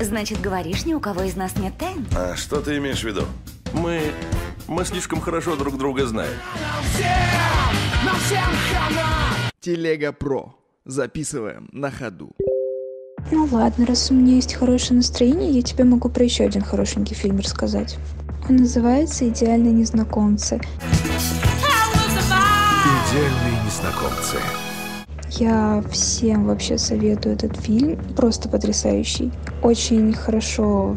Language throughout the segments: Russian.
Значит, говоришь, ни у кого из нас нет тайн? А что ты имеешь в виду? Мы... мы слишком хорошо друг друга знаем. Телега Про. Записываем на ходу. Ну ладно, раз у меня есть хорошее настроение, я тебе могу про еще один хорошенький фильм рассказать. Он называется «Идеальные незнакомцы». Идеальные незнакомцы. Я всем вообще советую этот фильм. Просто потрясающий. Очень хорошо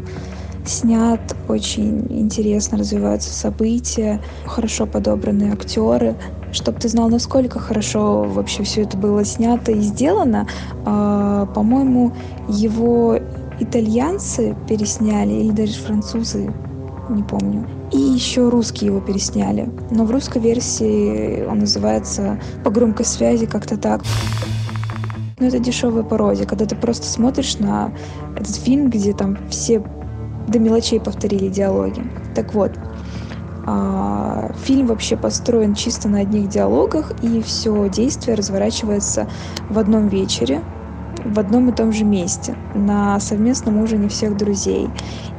снят, очень интересно развиваются события, хорошо подобраны актеры. Чтобы ты знал, насколько хорошо вообще все это было снято и сделано, э, по-моему, его итальянцы пересняли или даже французы, не помню. И еще русские его пересняли. Но в русской версии он называется по громкой связи как-то так. Но это дешевая пародия, когда ты просто смотришь на этот фильм, где там все до мелочей повторили диалоги. Так вот, а, фильм вообще построен чисто на одних диалогах, и все действие разворачивается в одном вечере, в одном и том же месте, на совместном ужине всех друзей.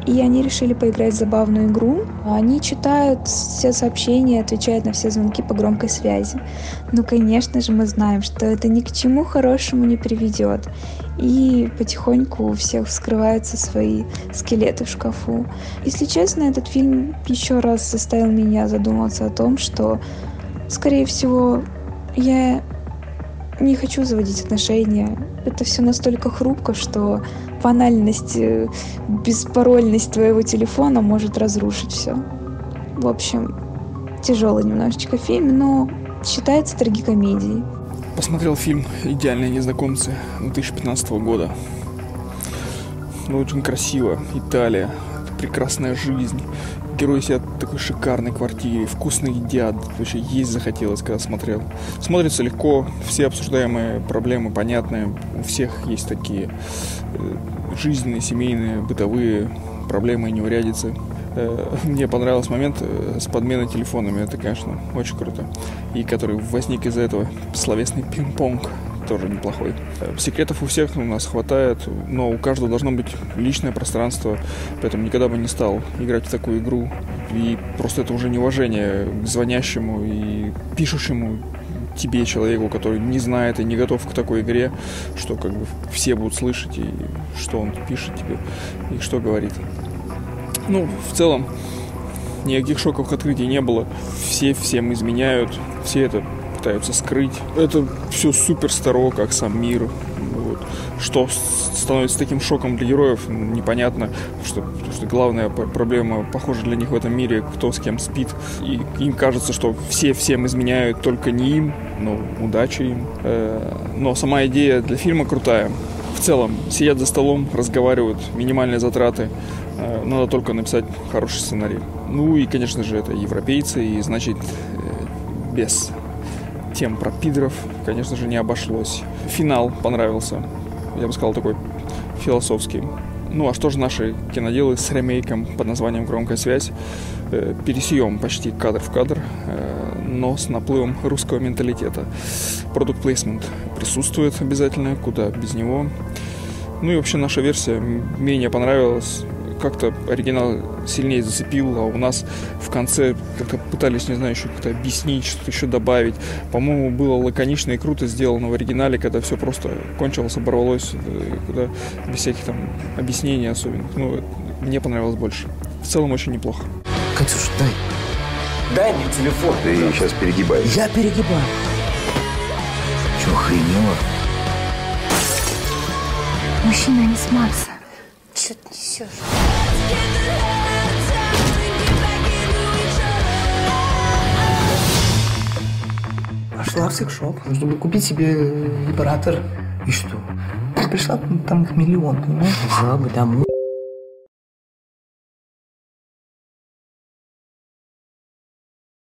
И они решили поиграть в забавную игру. Они читают все сообщения, отвечают на все звонки по громкой связи. Ну, конечно же, мы знаем, что это ни к чему хорошему не приведет. И потихоньку у всех вскрываются свои скелеты в шкафу. Если честно, этот фильм еще раз заставил меня задуматься о том, что, скорее всего, я не хочу заводить отношения. Это все настолько хрупко, что банальность, э, беспарольность твоего телефона может разрушить все. В общем, тяжелый немножечко фильм, но считается трагикомедией. Посмотрел фильм «Идеальные незнакомцы» 2015 года. Ну, очень красиво. Италия. Прекрасная жизнь. Герои сидят в такой шикарной квартире, вкусно едят. Вообще есть захотелось, когда смотрел. Смотрится легко, все обсуждаемые проблемы понятны. У всех есть такие э, жизненные, семейные, бытовые проблемы и неурядицы. Э, мне понравился момент э, с подменой телефонами. Это, конечно, очень круто. И который возник из-за этого словесный пинг-понг тоже неплохой. Секретов у всех у нас хватает, но у каждого должно быть личное пространство, поэтому никогда бы не стал играть в такую игру. И просто это уже неуважение к звонящему и пишущему тебе, человеку, который не знает и не готов к такой игре, что как бы все будут слышать, и что он пишет тебе, и что говорит. Ну, в целом, никаких шоковых открытий не было. Все всем изменяют, все это пытаются скрыть. Это все супер старо, как сам мир. Вот. Что становится таким шоком для героев, непонятно. Что, потому что главная проблема, похоже, для них в этом мире, кто с кем спит. И им кажется, что все всем изменяют, только не им. Ну, удачи им. Э, но сама идея для фильма крутая. В целом, сидят за столом, разговаривают, минимальные затраты. Э, надо только написать хороший сценарий. Ну и, конечно же, это европейцы, и значит, э, без тем про пидоров, конечно же, не обошлось. Финал понравился. Я бы сказал, такой философский. Ну а что же наши киноделы с ремейком под названием «Громкая связь»? Э, пересъем почти кадр в кадр, э, но с наплывом русского менталитета. Продукт плейсмент присутствует обязательно, куда без него. Ну и вообще наша версия менее понравилась как-то оригинал сильнее зацепил, а у нас в конце как-то пытались, не знаю, еще как-то объяснить, что-то еще добавить. По-моему, было лаконично и круто сделано в оригинале, когда все просто кончилось, оборвалось, э, когда без всяких там объяснений особенно. Ну, мне понравилось больше. В целом очень неплохо. Катюш, дай. Дай мне телефон. Ты пожалуйста. сейчас перегибаешь. Я перегибаю. Че, охренела? Мужчина не с Марса. Че ты несешь? Пошла в секшоп, чтобы купить себе вибратор. И что? Пришла, там их миллион, понимаешь? Взяла бы домой.